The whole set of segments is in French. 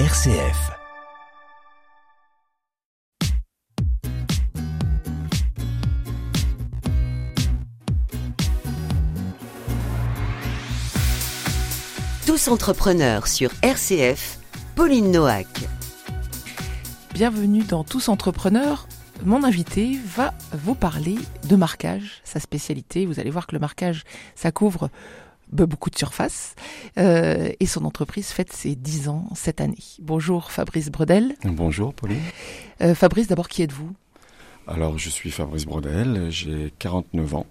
RCF. Tous entrepreneurs sur RCF, Pauline Noack. Bienvenue dans Tous entrepreneurs. Mon invité va vous parler de marquage, sa spécialité. Vous allez voir que le marquage, ça couvre beaucoup de surface. Euh, et son entreprise fête ses 10 ans cette année. Bonjour Fabrice Bredel. Bonjour Pauline. Euh, Fabrice, d'abord, qui êtes-vous? Alors, je suis Fabrice Bredel, j'ai 49 ans.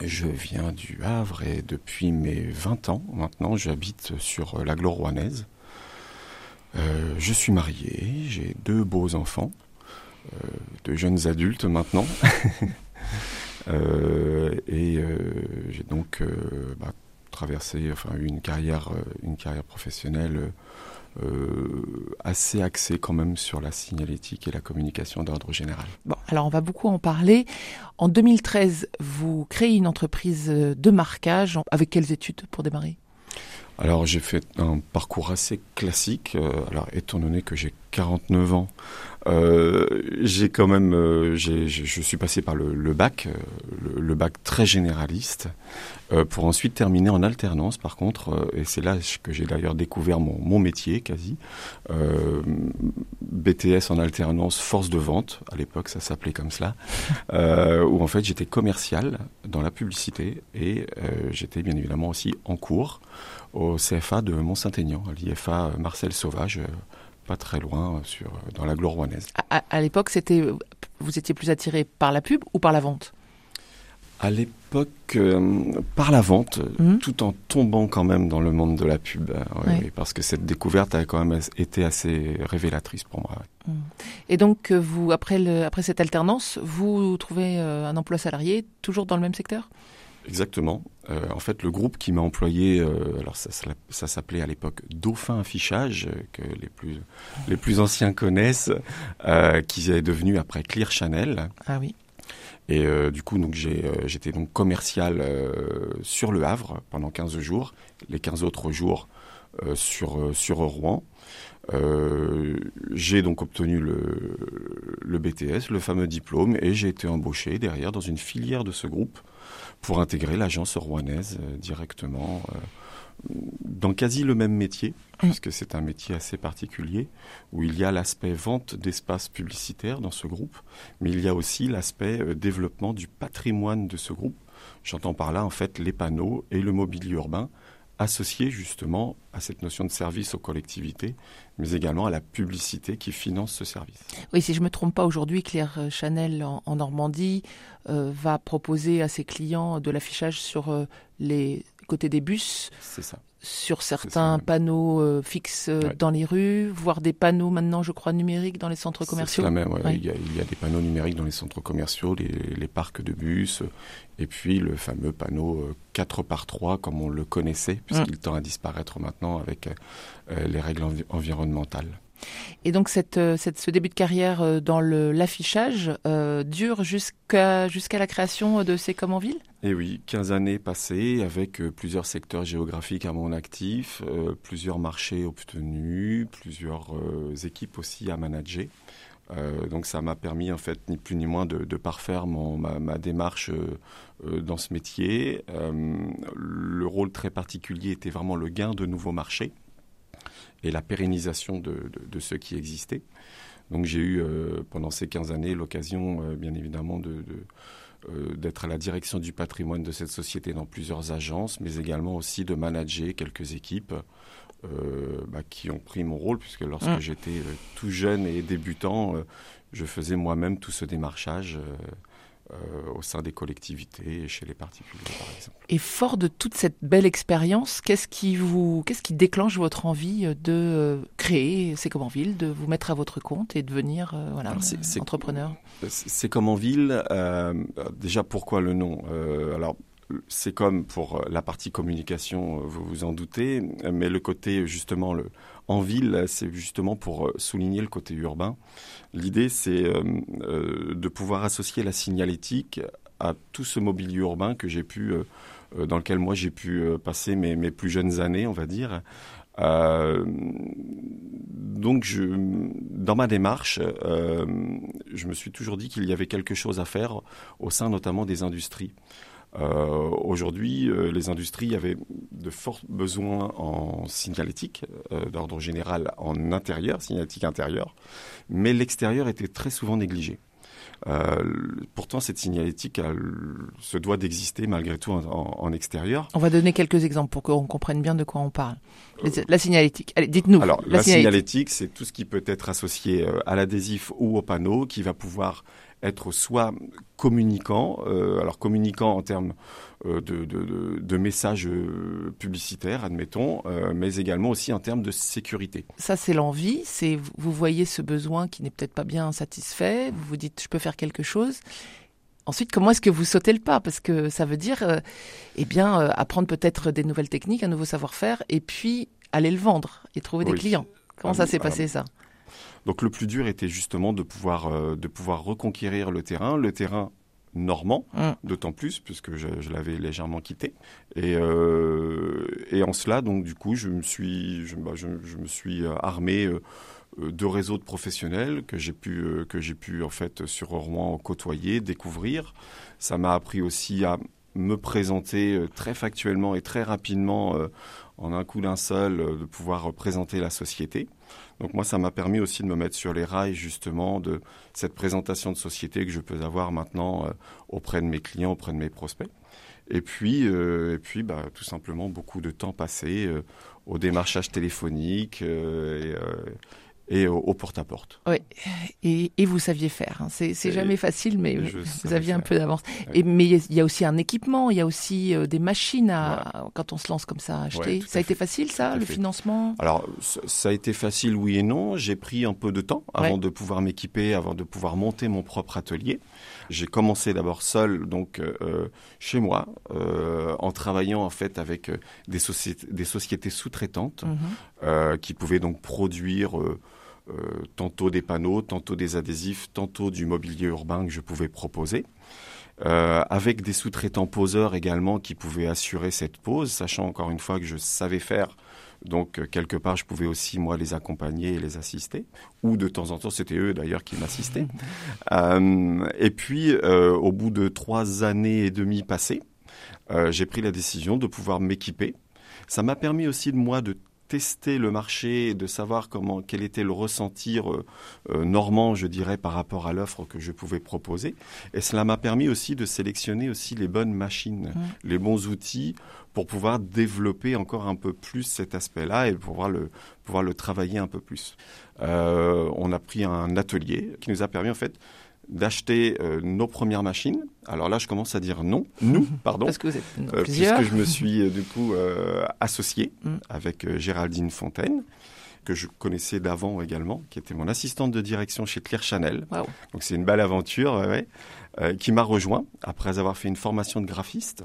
Je viens du Havre et depuis mes 20 ans maintenant, j'habite sur la rouennaise. Euh, je suis marié, j'ai deux beaux enfants, euh, de jeunes adultes maintenant. euh, et j'ai donc bah, traversé enfin, une, carrière, euh, une carrière professionnelle euh, assez axée quand même sur la signalétique et la communication d'ordre général. Bon, alors on va beaucoup en parler. En 2013, vous créez une entreprise de marquage. Avec quelles études pour démarrer? Alors j'ai fait un parcours assez classique. Euh, alors étant donné que j'ai 49 ans, euh, j'ai quand même, euh, je suis passé par le, bac, euh, le, bac très généraliste, pour ensuite terminer en alternance. Par contre, et c'est là que j'ai d'ailleurs découvert mon, mon métier quasi, BTS en alternance force de vente. À l'époque, ça s'appelait comme cela, où en fait j'étais commercial dans la publicité et j'étais bien évidemment aussi en cours au CFA de Mont-Saint-Aignan, à l'IFA Marcel Sauvage, pas très loin, euh, sur, dans la gloire rouennaise. À, à- à l'époque, c'était, vous étiez plus attiré par la pub ou par la vente? À l'époque, euh, par la vente, Mhm. tout en tombant quand même dans le monde de la pub, euh, ouais, oui, parce que cette découverte a quand même été assez révélatrice pour moi. ouais. Et donc, euh, vous, après, le, après cette alternance, vous trouvez euh, un emploi salarié, toujours dans le même secteur? Exactement. Euh, en fait, le groupe qui m'a employé, euh, alors ça, ça, ça s'appelait à l'époque Dauphin Affichage, euh, que les plus, les plus anciens connaissent, qui est devenu après Clear Channel. Ah oui. Et du coup, donc j'étais donc commercial sur le Havre pendant 15 jours, les 15 autres jours sur, sur Rouen. Euh, j'ai donc obtenu le, le BTS, le fameux diplôme, et j'ai été embauché derrière dans une filière de ce groupe pour intégrer l'agence rouennaise euh, directement euh, dans quasi le même métier, puisque c'est un métier assez particulier, où il y a l'aspect vente d'espaces publicitaires dans ce groupe, mais il y a aussi l'aspect développement du patrimoine de ce groupe. J'entends par là en fait les panneaux et le mobilier urbain associés justement à cette notion de service aux collectivités, mais également à la publicité qui finance ce service. Oui, si je me trompe pas, aujourd'hui, Claire Chanel en, en Normandie euh, va proposer à ses clients de l'affichage sur euh, les côtés des bus, C'est ça. Sur certains panneaux euh, fixes euh, Ouais. dans les rues, voire des panneaux maintenant, je crois, numériques dans les centres C'est commerciaux. cela même. ouais. Ouais. Il, y a, il y a des panneaux numériques dans les centres commerciaux, les, les parcs de bus, euh, et puis le fameux panneau euh, 4 par 3 comme on le connaissait, puisqu'il tend à disparaître maintenant avec euh, les règles envi- environnementales. Et donc euh, ce début de carrière euh, dans l'affichage euh, dure jusqu'à la création de C'est comme en ville? Et oui, 15 années passées avec plusieurs secteurs géographiques à mon actif, plusieurs marchés obtenus, plusieurs équipes aussi à manager. Donc ça m'a permis en fait ni plus ni moins de, parfaire ma, ma démarche dans ce métier. Le rôle très particulier était vraiment le gain de nouveaux marchés et la pérennisation de, de, de ceux qui existaient. Donc j'ai eu euh, pendant ces 15 années l'occasion euh, bien évidemment de, de euh, d'être à la direction du patrimoine de cette société dans plusieurs agences, mais également aussi de manager quelques équipes bah, qui ont pris mon rôle, puisque lorsque Mm. j'étais tout jeune et débutant, je faisais moi-même tout ce démarchage au sein des collectivités et chez les particuliers, par exemple. Et fort de toute cette belle expérience, qu'est-ce qui vous, qu'est-ce qui déclenche votre envie de euh, créer C'est comme en ville, de vous mettre à votre compte et devenir euh, voilà c'est- euh, entrepreneur? C'est c'est comme en ville. euh, déjà, pourquoi le nom? Euh, Alors, c'est comme pour la partie communication, euh, vous vous en doutez, mais le côté justement le, en ville, c'est justement pour euh, souligner le côté urbain. L'idée, c'est euh, euh, de pouvoir associer la signalétique à tout ce mobilier urbain que j'ai pu, euh, euh, dans lequel moi j'ai pu euh, passer mes, plus jeunes années, on va dire. Euh, donc, dans ma démarche, euh, je me suis toujours dit qu'il y avait quelque chose à faire au sein notamment des industries. Euh, Aujourd'hui, euh, les industries avaient de forts besoins en signalétique, euh, d'ordre général en intérieur, signalétique intérieure, mais l'extérieur était très souvent négligé. Euh, pourtant, cette signalétique elle, se doit d'exister malgré tout en, en, extérieur. On va donner quelques exemples pour qu'on comprenne bien de quoi on parle. La signalétique, allez, dites-nous. Alors, la, la signalétique, c'est tout ce qui peut être associé euh, à l'adhésif ou au panneau, qui va pouvoir être soit communicant, euh, alors communicant en termes euh, de, de, de, messages euh, publicitaires, admettons, euh, mais également aussi en termes de sécurité. Ça, c'est l'envie. C'est vous voyez ce besoin qui n'est peut-être pas bien satisfait. Vous vous dites, je peux faire quelque chose. Ensuite, comment est-ce que vous sautez le pas? Parce que ça veut dire, euh, eh bien, euh, apprendre peut-être des nouvelles techniques, un nouveau savoir-faire, et puis aller le vendre et trouver oui. des clients. Comment ah, ça s'est passé ça? Donc le plus dur était justement de pouvoir, euh, de pouvoir reconquérir le terrain, le terrain normand, mmh. d'autant plus puisque je, je l'avais légèrement quitté. Et, euh, et en cela, donc du coup, je me suis, je, bah, je, je me suis armé euh, de réseaux de professionnels que j'ai pu, euh, que j'ai pu en fait sur Rouen côtoyer, découvrir. Ça m'a appris aussi à me présenter euh, très factuellement et très rapidement euh, en un coup d'un seul, de pouvoir présenter la société. Donc moi, ça m'a permis aussi de me mettre sur les rails justement de cette présentation de société que je peux avoir maintenant euh, auprès de mes clients, auprès de mes prospects. Et puis, euh, et puis bah, tout simplement beaucoup de temps passé euh, au démarchage téléphonique et au, au porte-à-porte. Oui, et, et, vous saviez faire. Hein. C'est jamais facile, mais vous, aviez faire. un peu d'avance. Oui. Mais il y a aussi un équipement, il y a aussi euh, des machines à, voilà. quand on se lance comme ça à acheter. Ouais, ça a été facile, ça, le financement? Alors, ça a été facile, oui et non. J'ai pris un peu de temps avant ouais. de pouvoir m'équiper, avant de pouvoir monter mon propre atelier. J'ai commencé d'abord seul, donc euh, chez moi, euh, en travaillant en fait avec euh, des sociétés, des sociétés sous-traitantes mm -hmm. qui pouvaient donc produire euh, tantôt des panneaux, tantôt des adhésifs, tantôt du mobilier urbain que je pouvais proposer. Euh, avec des sous-traitants poseurs également qui pouvaient assurer cette pose, sachant encore une fois que je savais faire. Donc euh, quelque part, je pouvais aussi moi les accompagner et les assister, ou de temps en temps, c'était eux d'ailleurs qui m'assistaient. euh, et puis, euh, au bout de trois années et demie passées, euh, j'ai pris la décision de pouvoir m'équiper. Ça m'a permis aussi de moi de tester le marché et de savoir comment quel était le ressentir euh, euh, normand, je dirais, par rapport à l'offre que je pouvais proposer. Et cela m'a permis aussi de sélectionner aussi les bonnes machines, mmh. les bons outils pour pouvoir développer encore un peu plus cet aspect-là et pouvoir le pouvoir le travailler un peu plus. Euh, on a pris un atelier qui nous a permis en fait d'acheter euh, nos premières machines. Alors là, je commence à dire non, nous, pardon, Parce que vous êtes euh, puisque je me suis euh, du coup associé mm. avec Géraldine Fontaine que je connaissais d'avant également, qui était mon assistante de direction chez Claire Chanel. Wow. Donc c'est une belle aventure, ouais, qui m'a rejoint après avoir fait une formation de graphiste,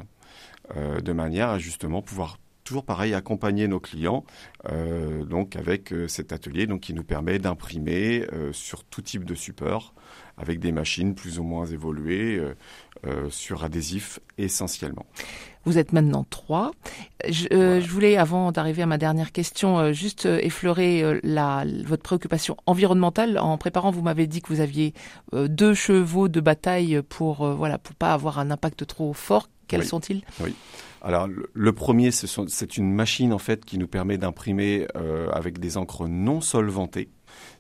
de manière à justement pouvoir toujours pareil accompagner nos clients euh, donc avec euh, cet atelier donc qui nous permet d'imprimer euh, sur tout type de support avec des machines plus ou moins évoluées sur adhésif essentiellement. Vous êtes maintenant trois. Je, euh, voilà. je voulais, avant d'arriver à ma dernière question, juste effleurer la, votre préoccupation environnementale. En préparant, vous m'avez dit que vous aviez deux chevaux de bataille pour voilà pour pas avoir un impact trop fort. Quels oui. sont-ils? Oui. Alors le, premier, c'est une machine en fait qui nous permet d'imprimer euh, avec des encres non solvantées.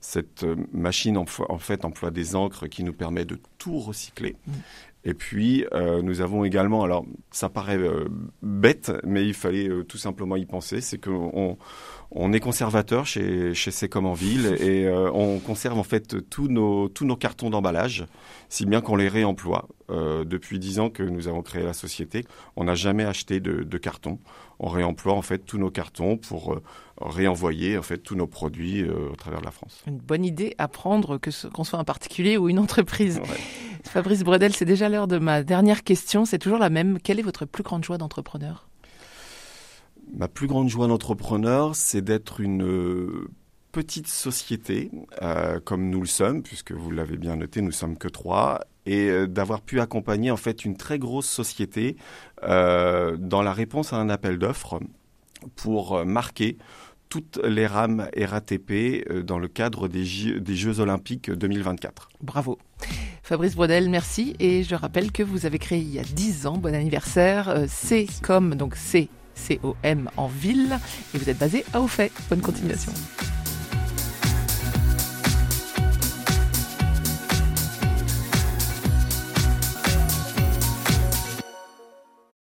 Cette euh, machine en, en, fait emploie des encres qui nous permet de tout recycler. Mmh. Et puis, euh, nous avons également, alors ça paraît euh, bête, mais il fallait euh, tout simplement y penser, c'est qu'on on est conservateur chez, chez Secom en ville et on conserve en fait tous nos, tous nos cartons d'emballage, si bien qu'on les réemploie. Euh, depuis dix ans que nous avons créé la société, on n'a jamais acheté de, de carton. On réemploie en fait tous nos cartons pour euh, réenvoyer en fait tous nos produits euh, au travers de la France. Une bonne idée à prendre que ce, qu'on soit un particulier ou une entreprise. Ouais. Fabrice Bredel, c'est déjà l'heure de ma dernière question. C'est toujours la même. Quelle est votre plus grande joie d'entrepreneur? Ma plus grande joie d'entrepreneur, c'est d'être une euh, petite société, euh, comme nous le sommes, puisque vous l'avez bien noté, nous sommes que trois, et euh, d'avoir pu accompagner en fait une très grosse société euh, dans la réponse à un appel d'offres pour marquer toutes les rames RATP dans le cadre des, Jeux Olympiques 2024. Bravo. Fabrice Brodel, merci. Et je rappelle que vous avez créé il y a 10 ans, bon anniversaire, C'est comme, donc C, C-O-M en ville, et vous êtes basé à Aufay. Bonne continuation.